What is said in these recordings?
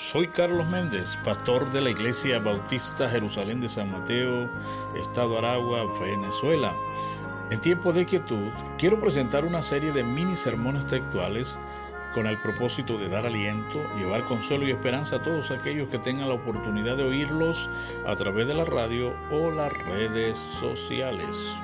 Soy Carlos Méndez, pastor de la Iglesia Bautista Jerusalén de San Mateo, Estado Aragua, Venezuela. En tiempo de quietud, quiero presentar una serie de mini sermones textuales con el propósito de dar aliento, llevar consuelo y esperanza a todos aquellos que tengan la oportunidad de oírlos a través de la radio o las redes sociales.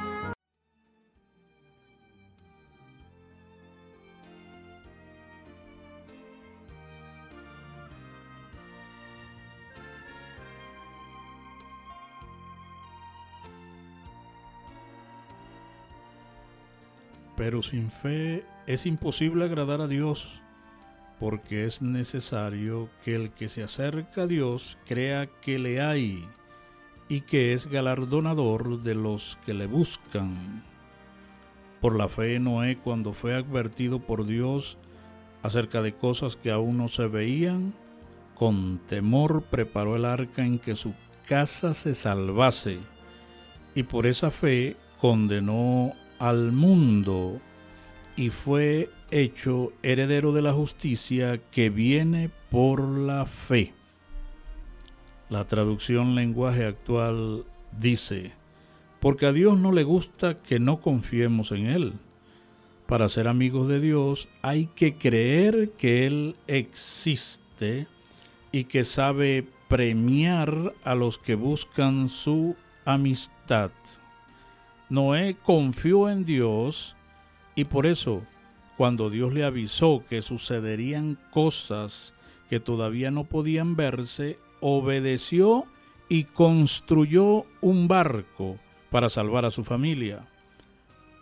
Pero sin fe es imposible agradar a Dios, porque es necesario que el que se acerca a Dios crea que le hay y que es galardonador de los que le buscan. Por la fe Noé, cuando fue advertido por Dios acerca de cosas que aún no se veían, con temor preparó el arca en que su casa se salvase, y por esa fe condenó al mundo y fue hecho heredero de la justicia que viene por la fe. La traducción lenguaje actual dice, porque a Dios no le gusta que no confiemos en Él. Para ser amigos de Dios hay que creer que Él existe y que sabe premiar a los que buscan su amistad. Noé confió en Dios y por eso, cuando Dios le avisó que sucederían cosas que todavía no podían verse, obedeció y construyó un barco para salvar a su familia.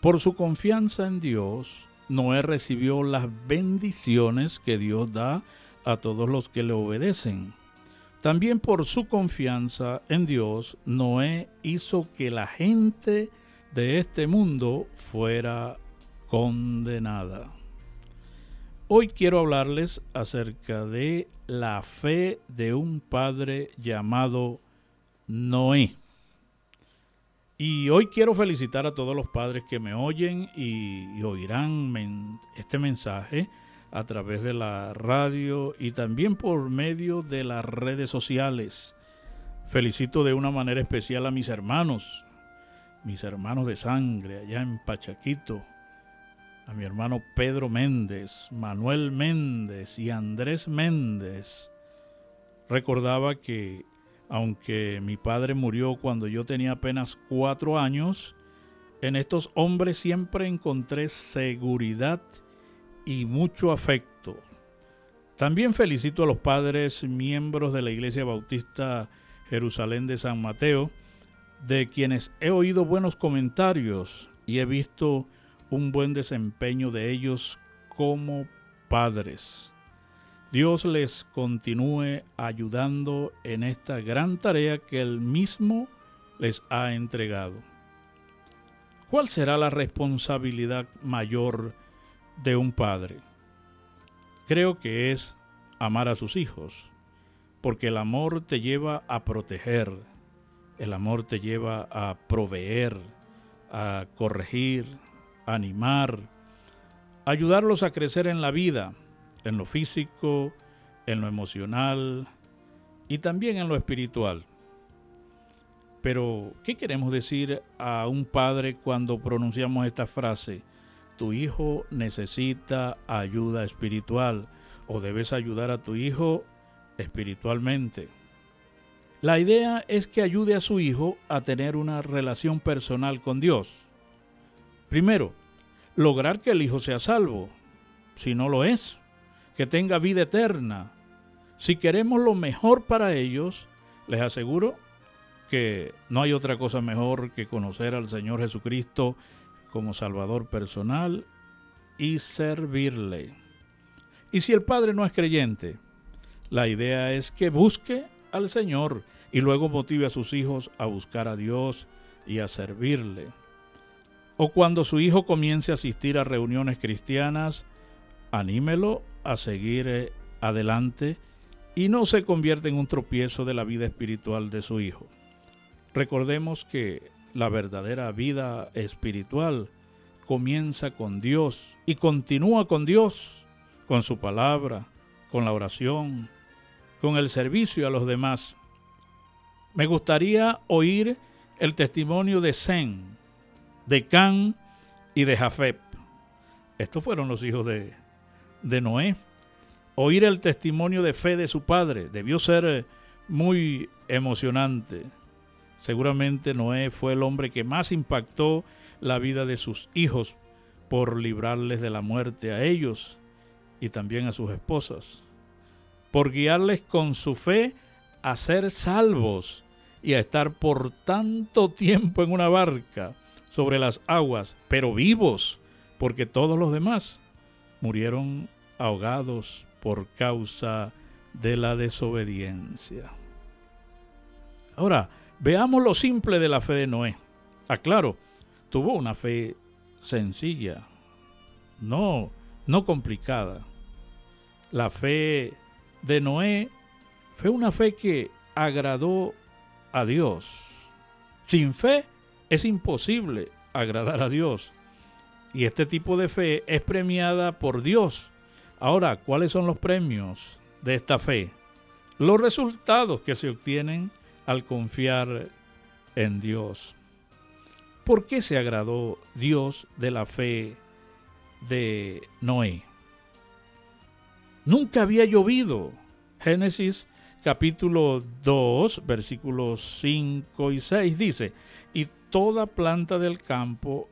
Por su confianza en Dios, Noé recibió las bendiciones que Dios da a todos los que le obedecen. También por su confianza en Dios, Noé hizo que la gente de este mundo fuera condenada. Hoy quiero hablarles acerca de la fe de un padre llamado Noé. Y hoy quiero felicitar a todos los padres que me oyen y, oirán este mensaje a través de la radio y también por medio de las redes sociales. Felicito de una manera especial a mis hermanos, mis hermanos de sangre allá en Pachaquito, a mi hermano Pedro Méndez, Manuel Méndez y Andrés Méndez. Recordaba que, aunque mi padre murió cuando yo tenía apenas cuatro años, en estos hombres siempre encontré seguridad y mucho afecto. También felicito a los padres miembros de la Iglesia Bautista Jerusalén de San Mateo, de quienes he oído buenos comentarios y he visto un buen desempeño de ellos como padres. Dios les continúe ayudando en esta gran tarea que Él mismo les ha entregado. ¿Cuál será la responsabilidad mayor de un padre? Creo que es amar a sus hijos, porque el amor te lleva a proteger, el amor te lleva a proveer, a corregir, a animar, ayudarlos a crecer en la vida, en lo físico, en lo emocional y también en lo espiritual. Pero, ¿qué queremos decir a un padre cuando pronunciamos esta frase? Tu hijo necesita ayuda espiritual o debes ayudar a tu hijo espiritualmente. La idea es que ayude a su hijo a tener una relación personal con Dios. Primero, lograr que el hijo sea salvo, si no lo es, que tenga vida eterna. Si queremos lo mejor para ellos, les aseguro que no hay otra cosa mejor que conocer al Señor Jesucristo como Salvador personal y servirle. Y si el padre no es creyente, la idea es que busque al Señor y luego motive a sus hijos a buscar a Dios y a servirle. O cuando su hijo comience a asistir a reuniones cristianas, anímelo a seguir eh, adelante y no se convierta en un tropiezo de la vida espiritual de su hijo. Recordemos que la verdadera vida espiritual comienza con Dios y continúa con Dios, con su palabra, con la oración, con el servicio a los demás. Me gustaría oír el testimonio de Zen, de Can y de Jafet. Estos fueron los hijos de, de Noé. Oír el testimonio de fe de su padre debió ser muy emocionante. Seguramente Noé fue el hombre que más impactó la vida de sus hijos por librarles de la muerte a ellos y también a sus esposas, por guiarles con su fe a ser salvos y a estar por tanto tiempo en una barca sobre las aguas, pero vivos, porque todos los demás murieron ahogados por causa de la desobediencia. Ahora, veamos lo simple de la fe de Noé. Aclaro, tuvo una fe sencilla, no, no complicada. La fe de Noé fue una fe que agradó a Dios. Sin fe es imposible agradar a Dios. Y este tipo de fe es premiada por Dios. Ahora, ¿cuáles son los premios de esta fe? Los resultados que se obtienen al confiar en Dios. ¿Por qué se agradó Dios de la fe de Noé? Nunca había llovido. Génesis capítulo 2, versículos 5 y 6 dice, y toda planta del campo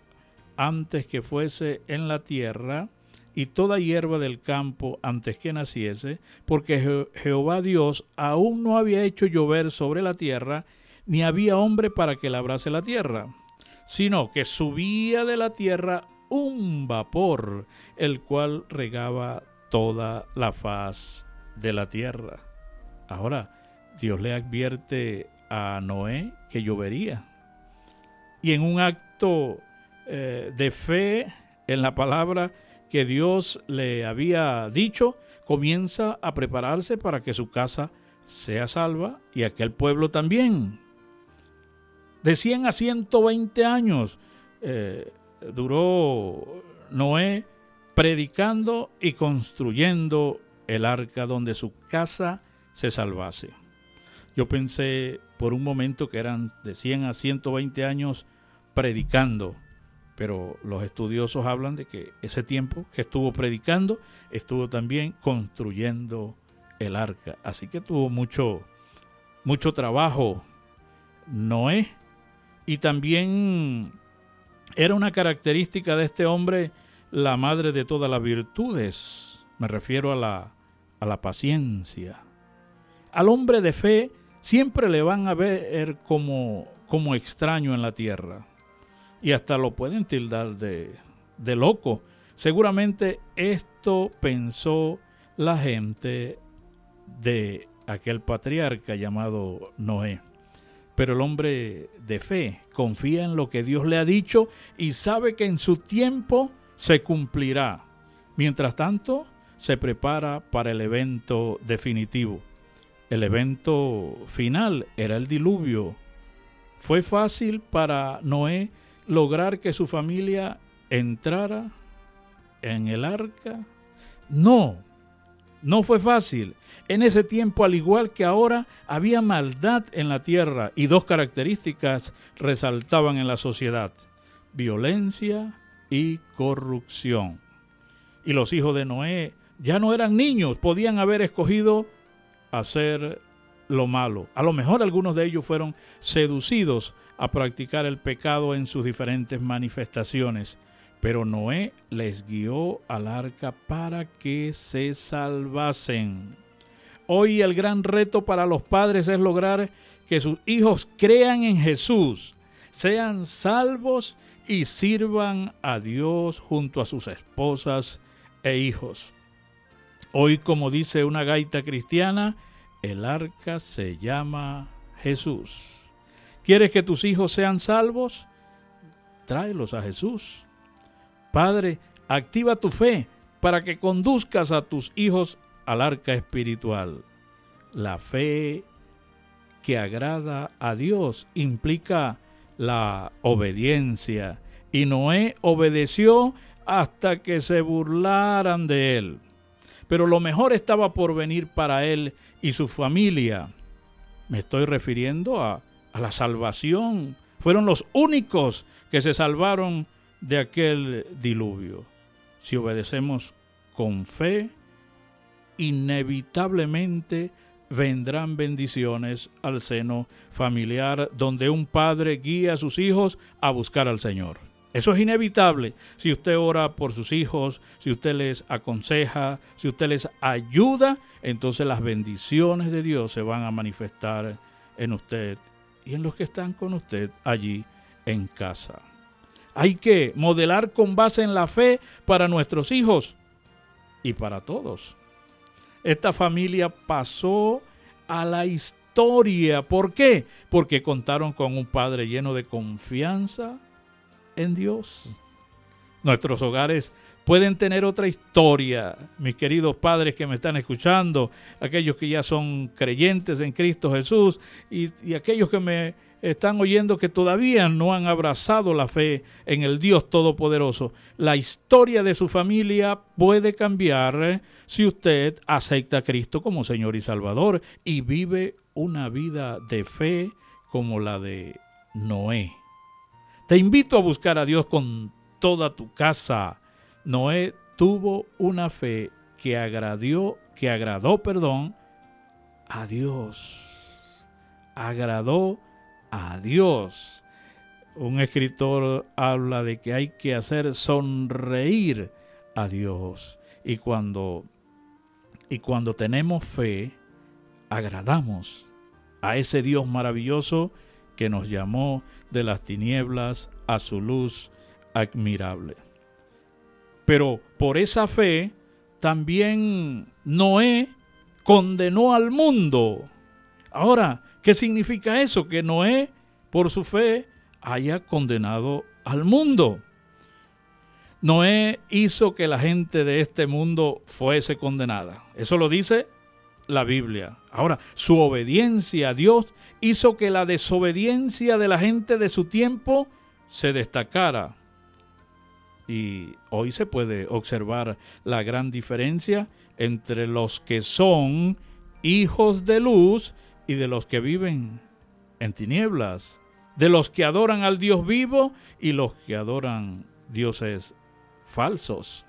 antes que fuese en la tierra, y toda hierba del campo antes que naciese, porque Jehová Dios aún no había hecho llover sobre la tierra, ni había hombre para que labrase la tierra, sino que subía de la tierra un vapor, el cual regaba toda la faz de la tierra. Ahora, Dios le advierte a Noé que llovería. Y en un acto eh, de fe en la palabra que Dios le había dicho, comienza a prepararse para que su casa sea salva y aquel pueblo también. De 100 a 120 años eh, duró Noé predicando y construyendo el arca donde su casa se salvase. Yo pensé por un momento que eran de 100 a 120 años predicando, pero los estudiosos hablan de que ese tiempo que estuvo predicando estuvo también construyendo el arca. Así que tuvo mucho, mucho trabajo Noé. Y también era una característica de este hombre la madre de todas las virtudes. Me refiero a la, a la paciencia. Al hombre de fe siempre le van a ver como, como extraño en la tierra. Y hasta lo pueden tildar de, de loco. Seguramente esto pensó la gente de aquel patriarca llamado Noé. Pero el hombre de fe confía en lo que Dios le ha dicho y sabe que en su tiempo se cumplirá. Mientras tanto, se prepara para el evento definitivo. El evento final era el diluvio. ¿Fue fácil para Noé lograr que su familia entrara en el arca? No, no fue fácil. En ese tiempo, al igual que ahora, había maldad en la tierra y dos características resaltaban en la sociedad, violencia y corrupción. Y los hijos de Noé ya no eran niños, podían haber escogido hacer lo malo. A lo mejor algunos de ellos fueron seducidos a practicar el pecado en sus diferentes manifestaciones, pero Noé les guió al arca para que se salvasen. Hoy el gran reto para los padres es lograr que sus hijos crean en Jesús, sean salvos y sirvan a Dios junto a sus esposas e hijos. Hoy, como dice una gaita cristiana, el arca se llama Jesús. ¿Quieres que tus hijos sean salvos? Tráelos a Jesús. Padre, activa tu fe para que conduzcas a tus hijos al arca espiritual. La fe que agrada a Dios implica la obediencia y Noé obedeció hasta que se burlaran de él. Pero lo mejor estaba por venir para él y su familia. Me estoy refiriendo a, a la salvación. Fueron los únicos que se salvaron de aquel diluvio. Si obedecemos con fe, inevitablemente vendrán bendiciones al seno familiar donde un padre guía a sus hijos a buscar al Señor. Eso es inevitable. Si usted ora por sus hijos, si usted les aconseja, si usted les ayuda, entonces las bendiciones de Dios se van a manifestar en usted y en los que están con usted allí en casa. Hay que modelar con base en la fe para nuestros hijos y para todos. Esta familia pasó a la historia. ¿Por qué? Porque contaron con un padre lleno de confianza en Dios. Nuestros hogares pueden tener otra historia, mis queridos padres que me están escuchando, aquellos que ya son creyentes en Cristo Jesús y, y aquellos que me están oyendo que todavía no han abrazado la fe en el Dios Todopoderoso. La historia de su familia puede cambiar si usted acepta a Cristo como Señor y Salvador y vive una vida de fe como la de Noé. Te invito a buscar a Dios con toda tu casa. Noé tuvo una fe que agradó, que agradó, perdón, a Dios. Agradó a Dios. Un escritor habla de que hay que hacer sonreír a Dios. Y cuando, y cuando tenemos fe, agradamos a ese Dios maravilloso que nos llamó de las tinieblas a su luz admirable. Pero por esa fe, también Noé condenó al mundo. Ahora, ¿Qué significa eso? Que Noé, por su fe, haya condenado al mundo. Noé hizo que la gente de este mundo fuese condenada. Eso lo dice la Biblia. Ahora, su obediencia a Dios hizo que la desobediencia de la gente de su tiempo se destacara. Y hoy se puede observar la gran diferencia entre los que son hijos de luz y de los que viven en tinieblas, de los que adoran al Dios vivo y los que adoran dioses falsos.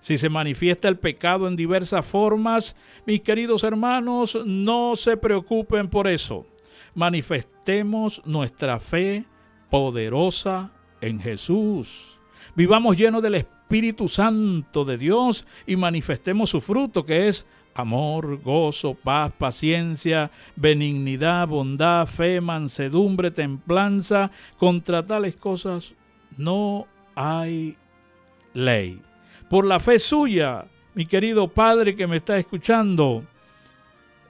Si se manifiesta el pecado en diversas formas, mis queridos hermanos, no se preocupen por eso. Manifestemos nuestra fe poderosa en Jesús. Vivamos llenos del Espíritu Santo de Dios y manifestemos su fruto que es amor, gozo, paz, paciencia, benignidad, bondad, fe, mansedumbre, templanza. Contra tales cosas no hay ley. Por la fe suya, mi querido Padre que me está escuchando,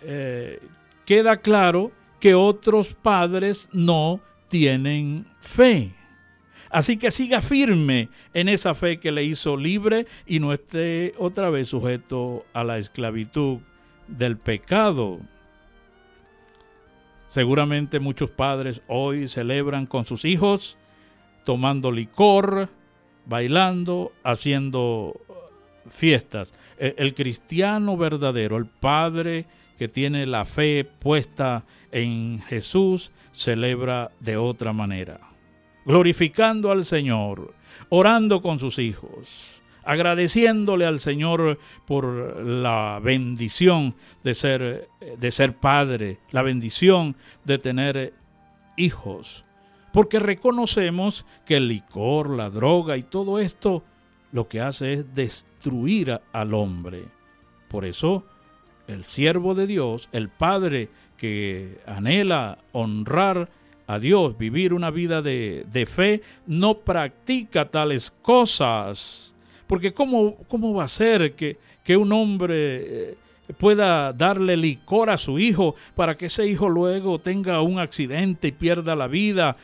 eh, queda claro que otros padres no tienen fe. Así que siga firme en esa fe que le hizo libre y no esté otra vez sujeto a la esclavitud del pecado. Seguramente muchos padres hoy celebran con sus hijos tomando licor, bailando, haciendo fiestas. E, el, cristiano verdadero, el padre que tiene la fe puesta en Jesús, celebra de otra manera glorificando al Señor, orando con sus hijos, agradeciéndole al Señor por la bendición de ser, de ser padre, la bendición de tener hijos, porque reconocemos que el licor, la droga y todo esto lo que hace es destruir al hombre. Por eso, el siervo de Dios, el Padre que anhela honrar a Dios, vivir una vida de, fe, no practica tales cosas. Porque ¿cómo, cómo va a ser que, que un hombre eh, pueda darle licor a su hijo para que ese hijo luego tenga un accidente y pierda la vida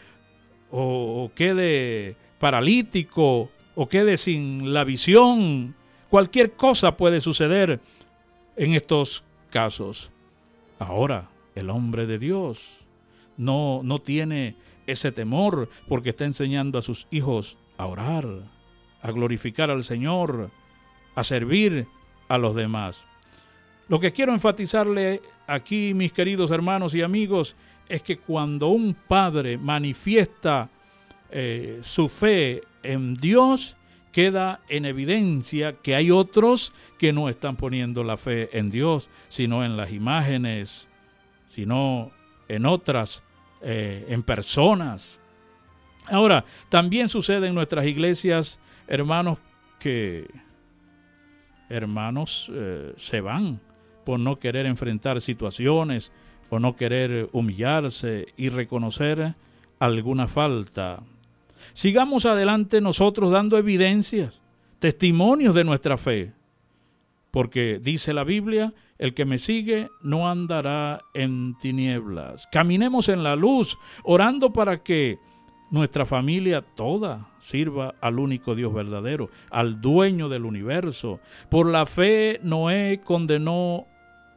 o, o quede paralítico o quede sin la visión? Cualquier cosa puede suceder en estos casos. Ahora, el hombre de Dios no, no tiene ese temor porque está enseñando a sus hijos a orar, a glorificar al Señor, a servir a los demás. Lo que quiero enfatizarle aquí, mis queridos hermanos y amigos, es que cuando un padre manifiesta eh, su fe en Dios, queda en evidencia que hay otros que no están poniendo la fe en Dios, sino en las imágenes, sino en otras, eh, en personas. Ahora, también sucede en nuestras iglesias, hermanos, que hermanos eh, se van por no querer enfrentar situaciones, por no querer humillarse y reconocer alguna falta. Sigamos adelante nosotros dando evidencias, testimonios de nuestra fe, porque dice la Biblia, el que me sigue no andará en tinieblas. Caminemos en la luz, orando para que nuestra familia toda sirva al único Dios verdadero, al dueño del universo. Por la fe Noé condenó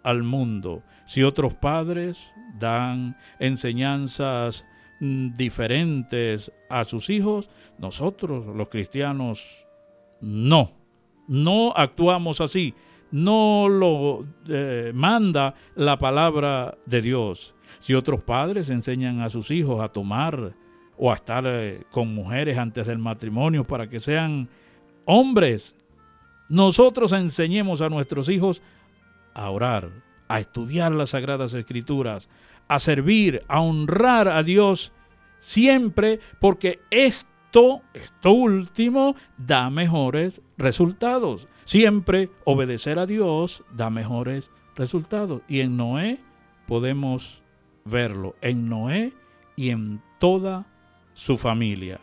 al mundo. Si otros padres dan enseñanzas mm, diferentes a sus hijos, nosotros los cristianos no, no actuamos así, no lo eh, manda la palabra de Dios. Si otros padres enseñan a sus hijos a tomar o a estar eh, con mujeres antes del matrimonio para que sean hombres. Nosotros enseñemos a nuestros hijos a orar, a estudiar las sagradas escrituras, a servir, a honrar a Dios siempre porque esto, último, da mejores resultados. Siempre obedecer a Dios da mejores resultados. Y en Noé podemos verlo, en Noé y en toda su familia.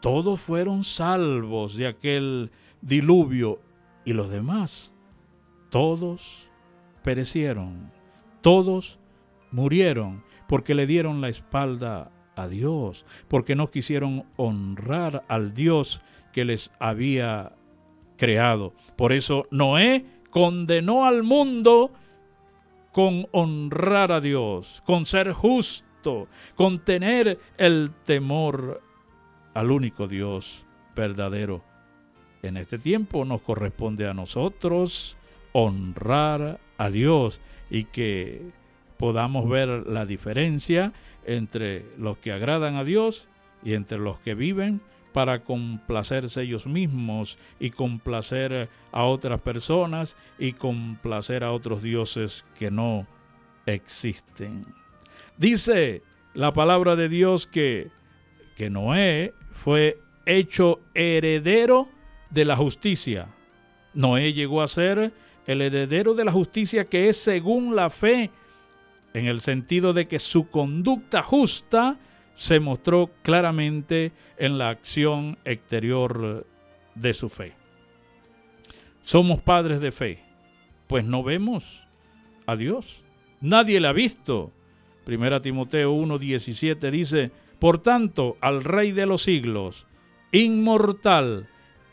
Todos fueron salvos de aquel diluvio y los demás, todos perecieron, todos murieron porque le dieron la espalda a Dios, porque no quisieron honrar al Dios que les había creado. Por eso Noé condenó al mundo con honrar a Dios, con ser justo con tener el temor al único Dios verdadero. En este tiempo nos corresponde a nosotros honrar a Dios y que podamos ver la diferencia entre los que agradan a Dios y entre los que viven para complacerse ellos mismos y complacer a otras personas y complacer a otros dioses que no existen. Dice la palabra de Dios que, que Noé fue hecho heredero de la justicia. Noé llegó a ser el heredero de la justicia que es según la fe, en el sentido de que su conducta justa se mostró claramente en la acción exterior de su fe. Somos padres de fe, pues no vemos a Dios. Nadie la ha visto, Primera Timoteo 1:17 dice, Por tanto, al Rey de los siglos, inmortal,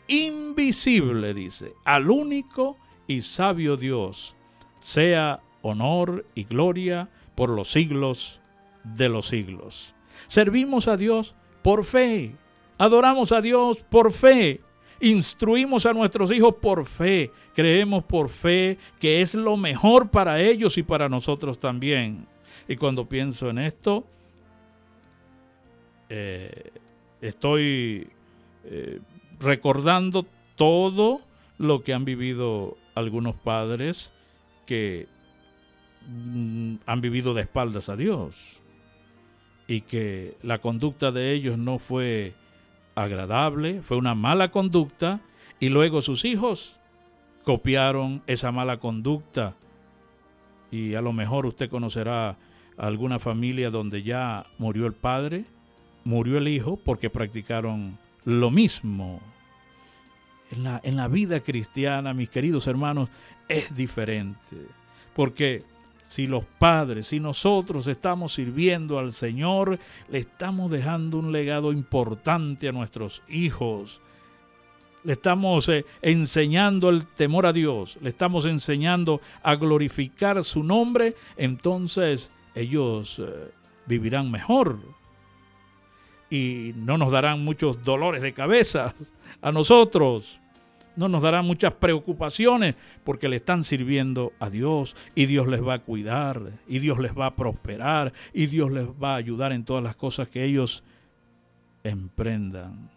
invisible, dice, al único y sabio Dios, sea honor y gloria por los siglos de los siglos. Servimos a Dios por fe, adoramos a Dios por fe, instruimos a nuestros hijos por fe, creemos por fe que es lo mejor para ellos y para nosotros también. Y cuando pienso en esto, eh, estoy eh, recordando todo lo que han vivido algunos padres que han vivido de espaldas a Dios y que la conducta de ellos no fue agradable, fue una mala conducta y luego sus hijos copiaron esa mala conducta y a lo mejor usted conocerá alguna familia donde ya murió el padre, murió el hijo, porque practicaron lo mismo. En la, en la vida cristiana, mis queridos hermanos, es diferente. Porque si los padres, si nosotros estamos sirviendo al Señor, le estamos dejando un legado importante a nuestros hijos. Le estamos eh, enseñando el temor a Dios, le estamos enseñando a glorificar su nombre, entonces ellos eh, vivirán mejor y no nos darán muchos dolores de cabeza a nosotros. No nos dará muchas preocupaciones porque le están sirviendo a Dios y Dios les va a cuidar y Dios les va a prosperar y Dios les va a ayudar en todas las cosas que ellos emprendan.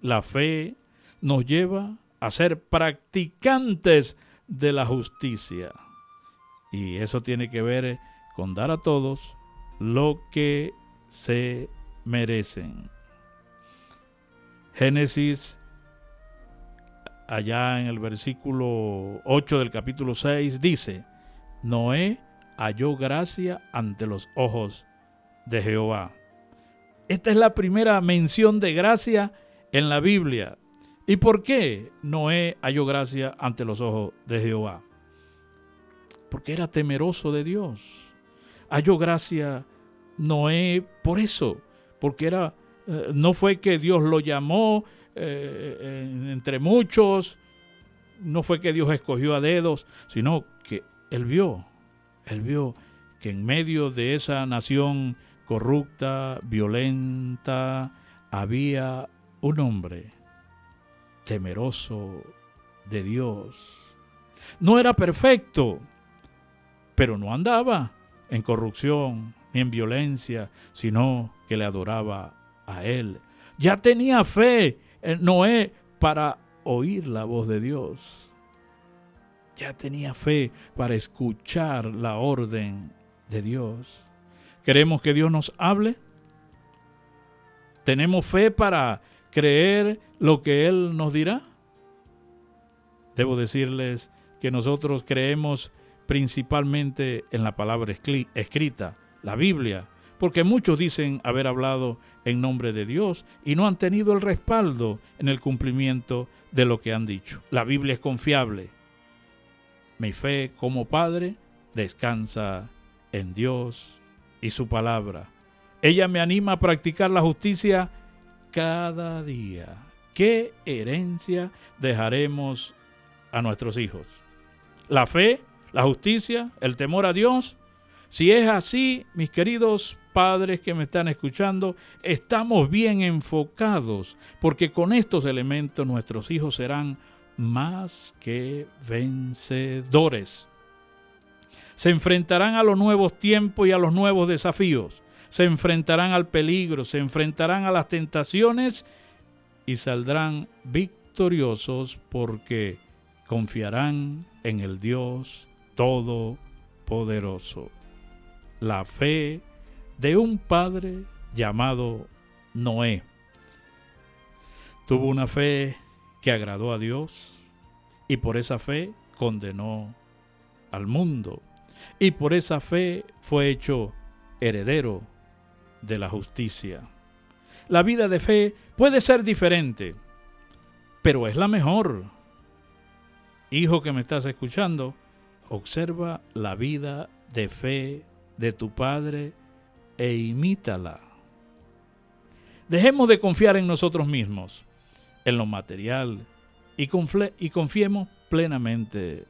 La fe nos lleva a ser practicantes de la justicia. Y eso tiene que ver con dar a todos lo que se merecen. Génesis, allá en el versículo 8 del capítulo 6, dice, Noé halló gracia ante los ojos de Jehová. Esta es la primera mención de gracia en la Biblia. ¿Y por qué Noé halló gracia ante los ojos de Jehová? Porque era temeroso de Dios. Halló gracia Noé por eso, porque era, eh, no fue que Dios lo llamó eh, entre muchos, no fue que Dios escogió a dedos, sino que él vio, él vio que en medio de esa nación corrupta, violenta, había un hombre temeroso de Dios. No era perfecto, pero no andaba en corrupción ni en violencia, sino que le adoraba a Él. Ya tenía fe Noé para oír la voz de Dios. Ya tenía fe para escuchar la orden de Dios. ¿Queremos que Dios nos hable? ¿Tenemos fe para creer lo que Él nos dirá? Debo decirles que nosotros creemos principalmente en la palabra escrita, la Biblia, porque muchos dicen haber hablado en nombre de Dios y no han tenido el respaldo en el cumplimiento de lo que han dicho. La Biblia es confiable. Mi fe como Padre descansa en Dios y su palabra. Ella me anima a practicar la justicia cada día. ¿Qué herencia dejaremos a nuestros hijos? La fe, la justicia, el temor a Dios. Si es así, mis queridos padres que me están escuchando, estamos bien enfocados, porque con estos elementos nuestros hijos serán más que vencedores. Se enfrentarán a los nuevos tiempos y a los nuevos desafíos se enfrentarán al peligro, se enfrentarán a las tentaciones y saldrán victoriosos porque confiarán en el Dios Todopoderoso. La fe de un padre llamado Noé. Tuvo una fe que agradó a Dios y por esa fe condenó al mundo y por esa fe fue hecho heredero de la justicia. La vida de fe puede ser diferente, pero es la mejor. Hijo que me estás escuchando, observa la vida de fe de tu Padre e imítala. Dejemos de confiar en nosotros mismos, en lo material, y, y confiemos plenamente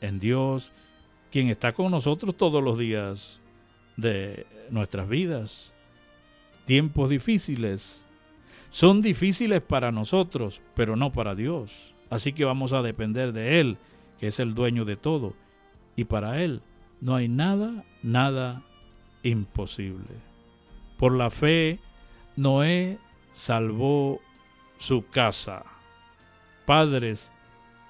en Dios, quien está con nosotros todos los días de nuestras vidas tiempos difíciles. Son difíciles para nosotros, pero no para Dios. Así que vamos a depender de Él, que es el dueño de todo. Y para Él no hay nada, nada imposible. Por la fe, Noé salvó su casa. Padres,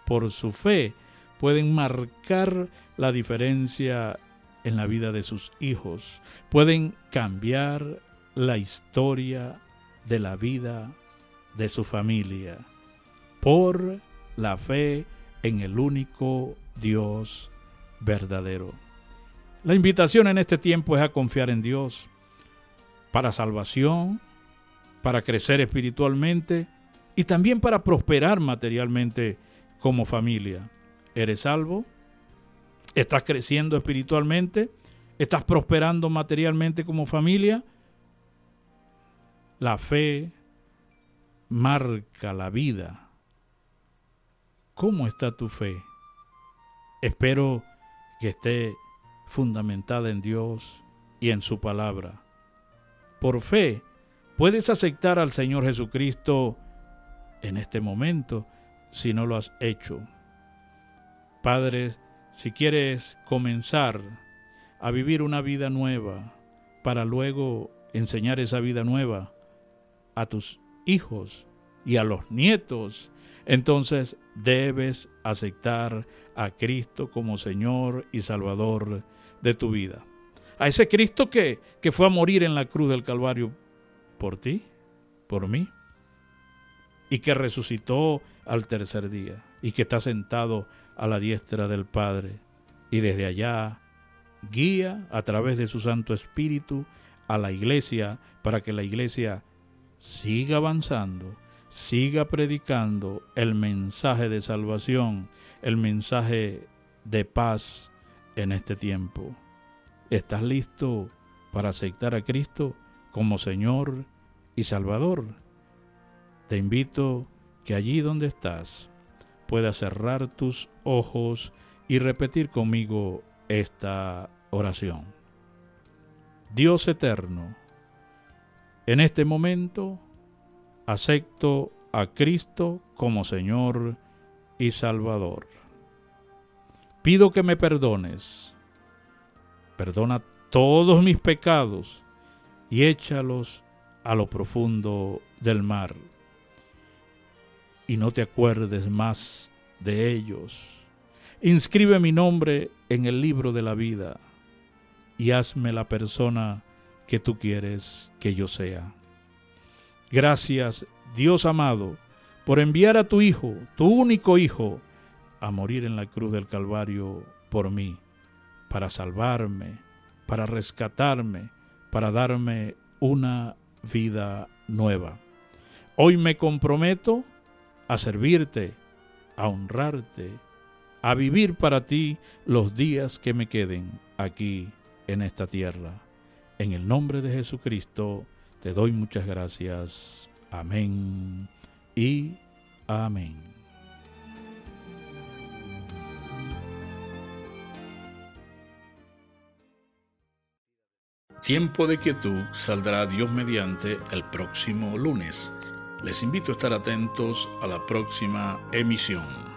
por su fe, pueden marcar la diferencia en la vida de sus hijos. Pueden cambiar la historia de la vida de su familia por la fe en el único Dios verdadero. La invitación en este tiempo es a confiar en Dios para salvación, para crecer espiritualmente y también para prosperar materialmente como familia. ¿Eres salvo? ¿Estás creciendo espiritualmente? ¿Estás prosperando materialmente como familia? La fe marca la vida. ¿Cómo está tu fe? Espero que esté fundamentada en Dios y en su palabra. Por fe, puedes aceptar al Señor Jesucristo en este momento si no lo has hecho. Padre, si quieres comenzar a vivir una vida nueva para luego enseñar esa vida nueva a tus hijos y a los nietos, entonces debes aceptar a Cristo como Señor y Salvador de tu vida. A ese Cristo que, que fue a morir en la cruz del Calvario por ti, por mí, y que resucitó al tercer día, y que está sentado a la diestra del Padre, y desde allá guía a través de su Santo Espíritu a la iglesia para que la iglesia siga avanzando, siga predicando el mensaje de salvación, el mensaje de paz en este tiempo. ¿Estás listo para aceptar a Cristo como Señor y Salvador? Te invito que allí donde estás puedas cerrar tus ojos y repetir conmigo esta oración. Dios eterno, en este momento acepto a Cristo como Señor y Salvador. Pido que me perdones. Perdona todos mis pecados y échalos a lo profundo del mar. Y no te acuerdes más de ellos. Inscribe mi nombre en el libro de la vida y hazme la persona que tú quieres que yo sea. Gracias, Dios amado, por enviar a tu Hijo, tu único Hijo, a morir en la cruz del Calvario por mí, para salvarme, para rescatarme, para darme una vida nueva. Hoy me comprometo a servirte, a honrarte, a vivir para ti los días que me queden aquí en esta tierra. En el nombre de Jesucristo te doy muchas gracias. Amén y amén. Tiempo de quietud saldrá Dios mediante el próximo lunes. Les invito a estar atentos a la próxima emisión.